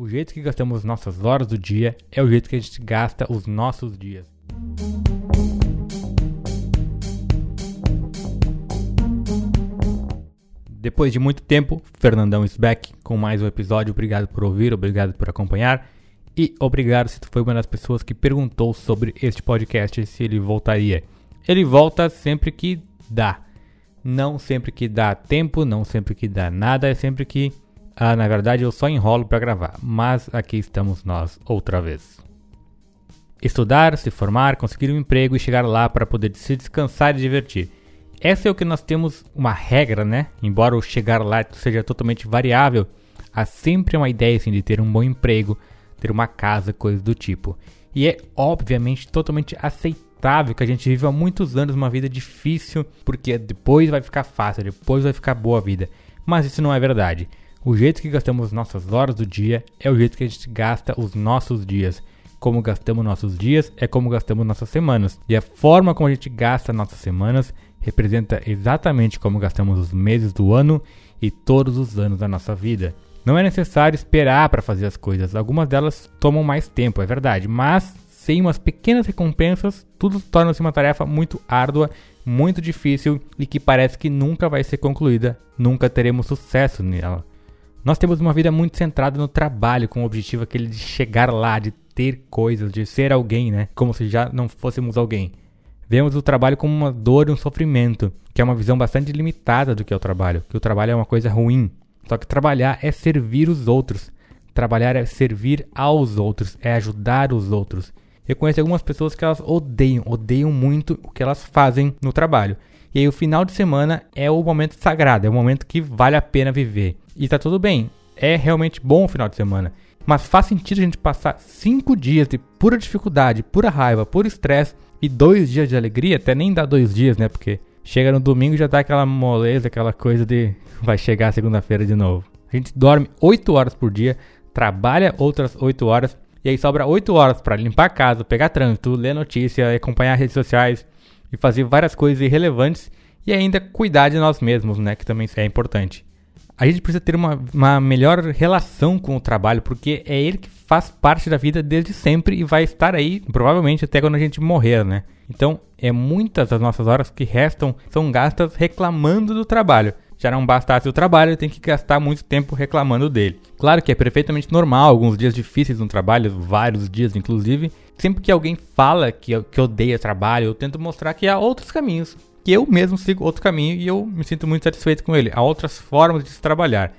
O jeito que gastamos nossas horas do dia é o jeito que a gente gasta os nossos dias. Depois de muito tempo, Fernandão is back com mais um episódio. Obrigado por ouvir, obrigado por acompanhar. E obrigado se tu foi uma das pessoas que perguntou sobre este podcast se ele voltaria. Ele volta sempre que dá. Não sempre que dá tempo, não sempre que dá nada, é sempre que ah, na verdade, eu só enrolo para gravar, mas aqui estamos nós outra vez. Estudar, se formar, conseguir um emprego e chegar lá para poder se descansar e divertir. Essa é o que nós temos uma regra, né? Embora o chegar lá seja totalmente variável, há sempre uma ideia assim, de ter um bom emprego, ter uma casa, coisas do tipo. E é obviamente totalmente aceitável que a gente viva muitos anos uma vida difícil, porque depois vai ficar fácil, depois vai ficar boa a vida. Mas isso não é verdade. O jeito que gastamos nossas horas do dia é o jeito que a gente gasta os nossos dias. Como gastamos nossos dias é como gastamos nossas semanas. E a forma como a gente gasta nossas semanas representa exatamente como gastamos os meses do ano e todos os anos da nossa vida. Não é necessário esperar para fazer as coisas. Algumas delas tomam mais tempo, é verdade, mas sem umas pequenas recompensas, tudo torna-se uma tarefa muito árdua, muito difícil e que parece que nunca vai ser concluída, nunca teremos sucesso nela. Nós temos uma vida muito centrada no trabalho, com o objetivo aquele de chegar lá, de ter coisas, de ser alguém, né? Como se já não fôssemos alguém. Vemos o trabalho como uma dor e um sofrimento, que é uma visão bastante limitada do que é o trabalho, que o trabalho é uma coisa ruim. Só que trabalhar é servir os outros. Trabalhar é servir aos outros, é ajudar os outros. Eu conheço algumas pessoas que elas odeiam, odeiam muito o que elas fazem no trabalho. E aí o final de semana é o momento sagrado, é o momento que vale a pena viver. E tá tudo bem, é realmente bom o final de semana. Mas faz sentido a gente passar cinco dias de pura dificuldade, pura raiva, puro estresse e dois dias de alegria, até nem dá dois dias, né? Porque chega no domingo já dá aquela moleza, aquela coisa de vai chegar segunda-feira de novo. A gente dorme 8 horas por dia, trabalha outras 8 horas e aí sobra 8 horas para limpar a casa, pegar trânsito, ler notícia, acompanhar redes sociais, e fazer várias coisas irrelevantes e ainda cuidar de nós mesmos, né? Que também é importante. A gente precisa ter uma, uma melhor relação com o trabalho, porque é ele que faz parte da vida desde sempre e vai estar aí, provavelmente, até quando a gente morrer, né? Então, é muitas das nossas horas que restam são gastas reclamando do trabalho. Já não bastasse o trabalho, tem que gastar muito tempo reclamando dele. Claro que é perfeitamente normal, alguns dias difíceis no trabalho, vários dias inclusive, sempre que alguém fala que, que odeia trabalho, eu tento mostrar que há outros caminhos. Que eu mesmo sigo outro caminho e eu me sinto muito satisfeito com ele. Há outras formas de se trabalhar.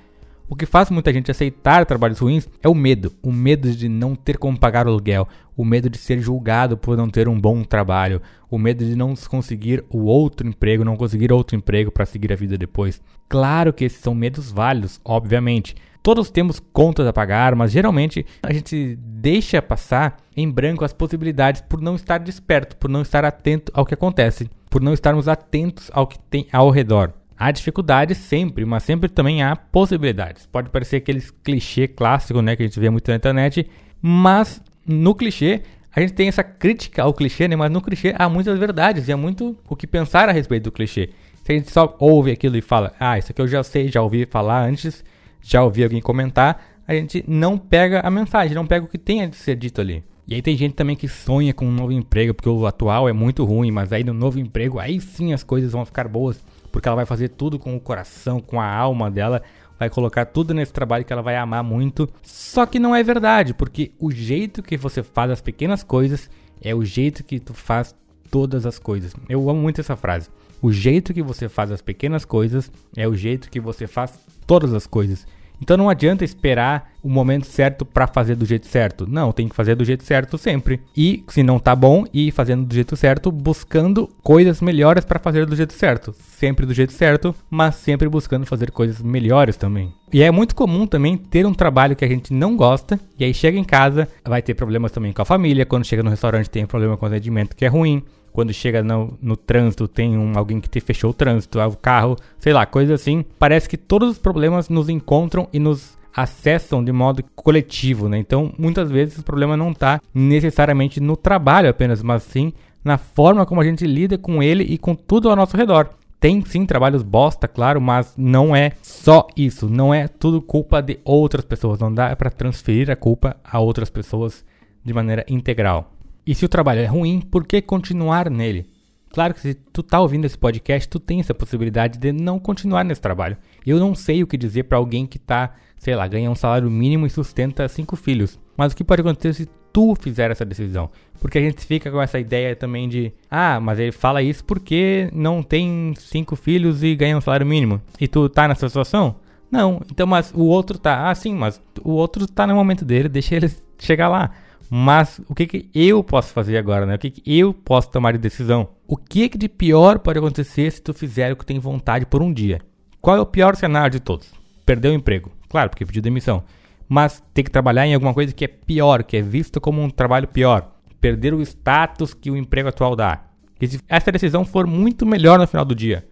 O que faz muita gente aceitar trabalhos ruins é o medo. O medo de não ter como pagar o aluguel. O medo de ser julgado por não ter um bom trabalho. O medo de não conseguir o outro emprego, não conseguir outro emprego para seguir a vida depois. Claro que esses são medos válidos, obviamente. Todos temos contas a pagar, mas geralmente a gente deixa passar em branco as possibilidades por não estar desperto, por não estar atento ao que acontece, por não estarmos atentos ao que tem ao redor. Há dificuldades sempre, mas sempre também há possibilidades. Pode parecer aqueles clichê clássico, né, que a gente vê muito na internet, mas no clichê a gente tem essa crítica ao clichê, né, mas no clichê há muitas verdades e há muito o que pensar a respeito do clichê. Se a gente só ouve aquilo e fala, ah, isso aqui eu já sei, já ouvi falar antes, já ouvi alguém comentar, a gente não pega a mensagem, não pega o que tem a ser dito ali. E aí tem gente também que sonha com um novo emprego, porque o atual é muito ruim, mas aí no novo emprego, aí sim as coisas vão ficar boas, porque ela vai fazer tudo com o coração, com a alma dela, vai colocar tudo nesse trabalho que ela vai amar muito. Só que não é verdade, porque o jeito que você faz as pequenas coisas é o jeito que tu faz todas as coisas. Eu amo muito essa frase. O jeito que você faz as pequenas coisas é o jeito que você faz todas as coisas. Então não adianta esperar o momento certo para fazer do jeito certo. Não, tem que fazer do jeito certo sempre. E se não tá bom, ir fazendo do jeito certo, buscando coisas melhores para fazer do jeito certo. Sempre do jeito certo, mas sempre buscando fazer coisas melhores também. E é muito comum também ter um trabalho que a gente não gosta e aí chega em casa, vai ter problemas também com a família, quando chega no restaurante tem problema com o atendimento que é ruim quando chega no, no trânsito, tem um, alguém que te fechou o trânsito, o carro, sei lá, coisa assim. Parece que todos os problemas nos encontram e nos acessam de modo coletivo, né? Então, muitas vezes o problema não está necessariamente no trabalho apenas, mas sim na forma como a gente lida com ele e com tudo ao nosso redor. Tem sim trabalhos bosta, claro, mas não é só isso. Não é tudo culpa de outras pessoas. Não dá para transferir a culpa a outras pessoas de maneira integral. E se o trabalho é ruim, por que continuar nele? Claro que se tu tá ouvindo esse podcast, tu tem essa possibilidade de não continuar nesse trabalho. Eu não sei o que dizer para alguém que tá, sei lá, ganha um salário mínimo e sustenta cinco filhos. Mas o que pode acontecer se tu fizer essa decisão? Porque a gente fica com essa ideia também de, ah, mas ele fala isso porque não tem cinco filhos e ganha um salário mínimo. E tu tá nessa situação? Não. Então, mas o outro tá, ah, sim, mas o outro tá no momento dele, deixa ele chegar lá. Mas o que, que eu posso fazer agora, né? O que, que eu posso tomar de decisão? O que, que de pior pode acontecer se tu fizer o que tem vontade por um dia? Qual é o pior cenário de todos? Perder o emprego. Claro, porque pediu demissão. Mas ter que trabalhar em alguma coisa que é pior, que é visto como um trabalho pior. Perder o status que o emprego atual dá. E se essa decisão for muito melhor no final do dia.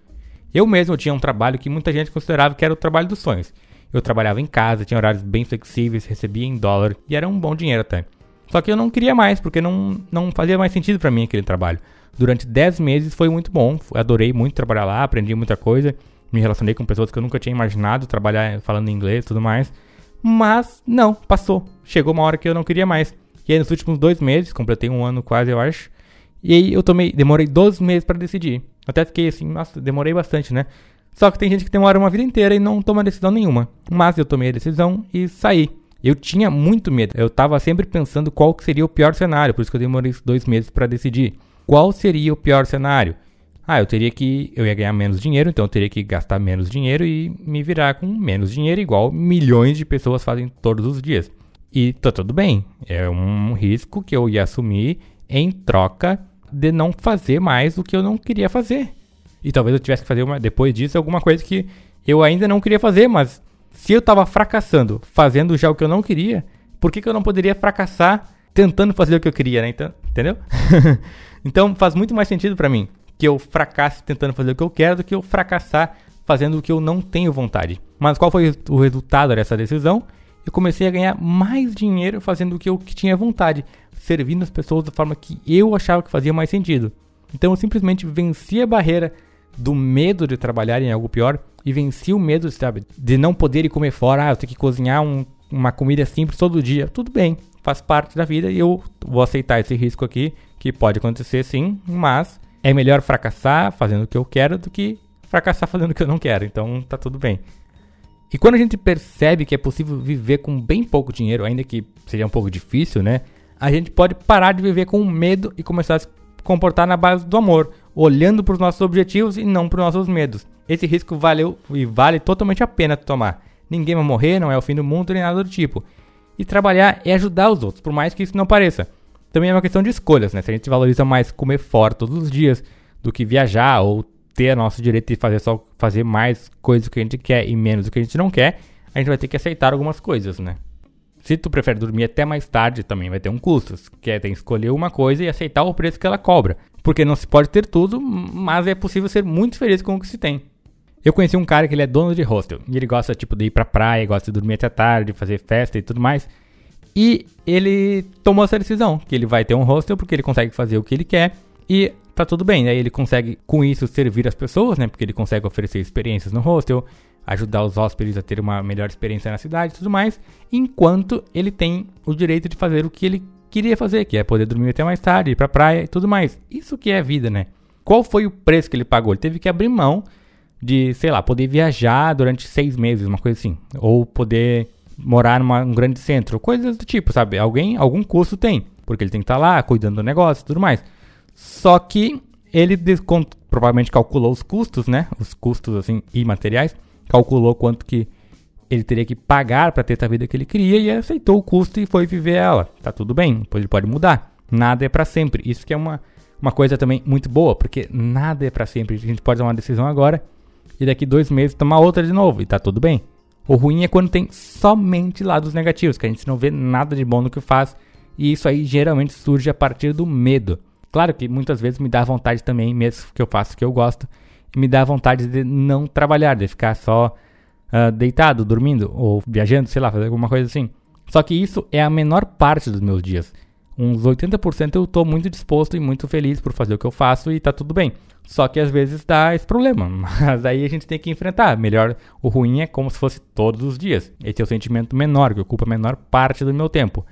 Eu mesmo tinha um trabalho que muita gente considerava que era o trabalho dos sonhos. Eu trabalhava em casa, tinha horários bem flexíveis, recebia em dólar e era um bom dinheiro até. Só que eu não queria mais, porque não, não fazia mais sentido para mim aquele trabalho. Durante 10 meses foi muito bom, adorei muito trabalhar lá, aprendi muita coisa, me relacionei com pessoas que eu nunca tinha imaginado trabalhar falando inglês e tudo mais. Mas não, passou. Chegou uma hora que eu não queria mais. E aí nos últimos dois meses, completei um ano quase, eu acho. E aí eu tomei, demorei 12 meses para decidir. Até fiquei assim, nossa, demorei bastante, né? Só que tem gente que demora uma vida inteira e não toma decisão nenhuma. Mas eu tomei a decisão e saí. Eu tinha muito medo. Eu estava sempre pensando qual seria o pior cenário, por isso que eu demorei dois meses para decidir. Qual seria o pior cenário? Ah, eu teria que. Eu ia ganhar menos dinheiro, então eu teria que gastar menos dinheiro e me virar com menos dinheiro, igual milhões de pessoas fazem todos os dias. E tá tudo bem. É um risco que eu ia assumir em troca de não fazer mais o que eu não queria fazer. E talvez eu tivesse que fazer uma, depois disso alguma coisa que eu ainda não queria fazer, mas se eu estava fracassando fazendo já o que eu não queria, por que, que eu não poderia fracassar tentando fazer o que eu queria, né? Então, entendeu? então faz muito mais sentido para mim que eu fracasse tentando fazer o que eu quero do que eu fracassar fazendo o que eu não tenho vontade. Mas qual foi o resultado dessa decisão? Eu comecei a ganhar mais dinheiro fazendo o que eu tinha vontade, servindo as pessoas da forma que eu achava que fazia mais sentido. Então eu simplesmente venci a barreira do medo de trabalhar em algo pior e venci o medo, sabe, de não poder ir comer fora. Ah, eu tenho que cozinhar um, uma comida simples todo dia. Tudo bem, faz parte da vida e eu vou aceitar esse risco aqui, que pode acontecer sim, mas é melhor fracassar fazendo o que eu quero do que fracassar fazendo o que eu não quero. Então tá tudo bem. E quando a gente percebe que é possível viver com bem pouco dinheiro, ainda que seja um pouco difícil, né? A gente pode parar de viver com medo e começar a se comportar na base do amor, olhando para os nossos objetivos e não para os nossos medos. Esse risco valeu e vale totalmente a pena tomar. Ninguém vai morrer, não é o fim do mundo nem nada do tipo. E trabalhar é ajudar os outros, por mais que isso não pareça. Também é uma questão de escolhas, né? Se a gente valoriza mais comer fora todos os dias do que viajar ou ter nosso direito de fazer só fazer mais coisas que a gente quer e menos do que a gente não quer, a gente vai ter que aceitar algumas coisas, né? Se tu prefere dormir até mais tarde, também vai ter um custo. Que é tem que escolher uma coisa e aceitar o preço que ela cobra. Porque não se pode ter tudo, mas é possível ser muito feliz com o que se tem. Eu conheci um cara que ele é dono de hostel. E ele gosta, tipo, de ir pra praia, gosta de dormir até tarde, fazer festa e tudo mais. E ele tomou essa decisão, que ele vai ter um hostel porque ele consegue fazer o que ele quer e tá tudo bem. Aí ele consegue, com isso, servir as pessoas, né? Porque ele consegue oferecer experiências no hostel, ajudar os hóspedes a ter uma melhor experiência na cidade e tudo mais, enquanto ele tem o direito de fazer o que ele queria fazer, que é poder dormir até mais tarde, ir pra praia e tudo mais. Isso que é vida, né? Qual foi o preço que ele pagou? Ele teve que abrir mão de, sei lá, poder viajar durante seis meses, uma coisa assim. Ou poder morar num grande centro, coisas do tipo, sabe? Alguém, algum custo tem, porque ele tem que estar tá lá cuidando do negócio e tudo mais. Só que ele provavelmente calculou os custos, né? Os custos assim imateriais, calculou quanto que ele teria que pagar para ter a vida que ele queria e aceitou o custo e foi viver ela. Tá tudo bem, depois ele pode mudar. Nada é para sempre. Isso que é uma, uma coisa também muito boa, porque nada é para sempre. A gente pode tomar uma decisão agora e daqui dois meses tomar outra de novo e tá tudo bem. O ruim é quando tem somente lados negativos, que a gente não vê nada de bom no que faz, e isso aí geralmente surge a partir do medo. Claro que muitas vezes me dá vontade também, mesmo que eu faço o que eu gosto, me dá vontade de não trabalhar, de ficar só uh, deitado, dormindo ou viajando, sei lá, fazer alguma coisa assim. Só que isso é a menor parte dos meus dias. uns 80% eu tô muito disposto e muito feliz por fazer o que eu faço e tá tudo bem. Só que às vezes dá esse problema, mas aí a gente tem que enfrentar. Melhor, o ruim é como se fosse todos os dias. Esse é o sentimento menor, que ocupa a menor parte do meu tempo.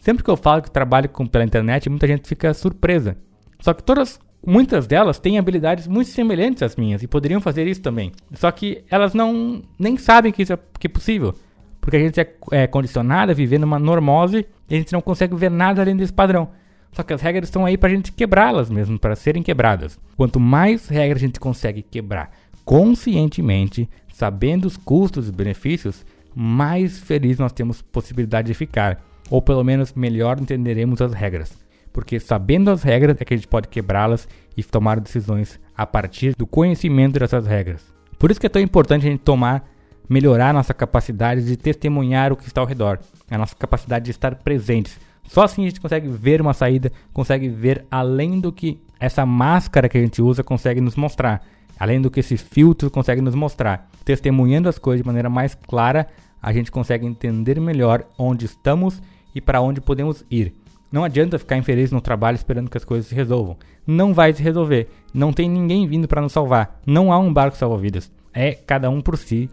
Sempre que eu falo que trabalho com, pela internet, muita gente fica surpresa. Só que todas, muitas delas têm habilidades muito semelhantes às minhas e poderiam fazer isso também. Só que elas não nem sabem que isso é, que é possível. Porque a gente é, é condicionado a viver numa normose e a gente não consegue ver nada além desse padrão. Só que as regras estão aí para a gente quebrá-las mesmo, para serem quebradas. Quanto mais regras a gente consegue quebrar conscientemente, sabendo os custos e benefícios, mais feliz nós temos possibilidade de ficar. Ou pelo menos melhor entenderemos as regras. Porque sabendo as regras é que a gente pode quebrá-las e tomar decisões a partir do conhecimento dessas regras. Por isso que é tão importante a gente tomar, melhorar nossa capacidade de testemunhar o que está ao redor, a nossa capacidade de estar presentes. Só assim a gente consegue ver uma saída, consegue ver além do que essa máscara que a gente usa consegue nos mostrar, além do que esse filtro consegue nos mostrar. Testemunhando as coisas de maneira mais clara, a gente consegue entender melhor onde estamos e para onde podemos ir. Não adianta ficar infeliz no trabalho esperando que as coisas se resolvam. Não vai se resolver. Não tem ninguém vindo para nos salvar. Não há um barco salva-vidas. É cada um por si.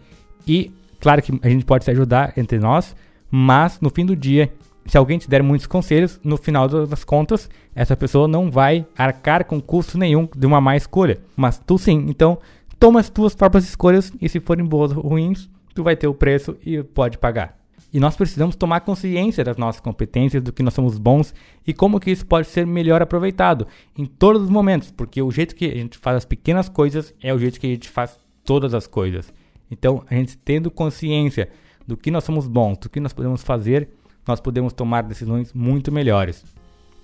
E claro que a gente pode se ajudar entre nós, mas no fim do dia, se alguém te der muitos conselhos, no final das contas, essa pessoa não vai arcar com custo nenhum de uma má escolha. Mas tu sim. Então, toma as tuas próprias escolhas e se forem boas ou ruins, tu vai ter o preço e pode pagar. E nós precisamos tomar consciência das nossas competências, do que nós somos bons e como que isso pode ser melhor aproveitado em todos os momentos, porque o jeito que a gente faz as pequenas coisas é o jeito que a gente faz todas as coisas. Então, a gente tendo consciência do que nós somos bons, do que nós podemos fazer, nós podemos tomar decisões muito melhores.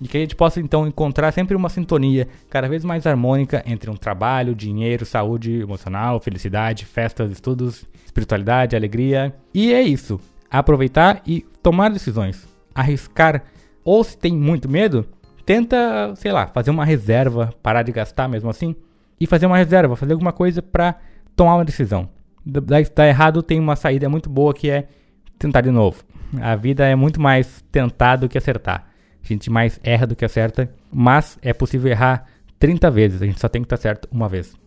E que a gente possa então encontrar sempre uma sintonia cada vez mais harmônica entre um trabalho, dinheiro, saúde emocional, felicidade, festas, estudos, espiritualidade, alegria. E é isso aproveitar e tomar decisões. Arriscar, ou se tem muito medo, tenta, sei lá, fazer uma reserva, parar de gastar mesmo assim, e fazer uma reserva, fazer alguma coisa para tomar uma decisão. Daí está errado, tem uma saída muito boa que é tentar de novo. A vida é muito mais tentar do que acertar. A gente mais erra do que acerta, mas é possível errar 30 vezes, a gente só tem que estar certo uma vez.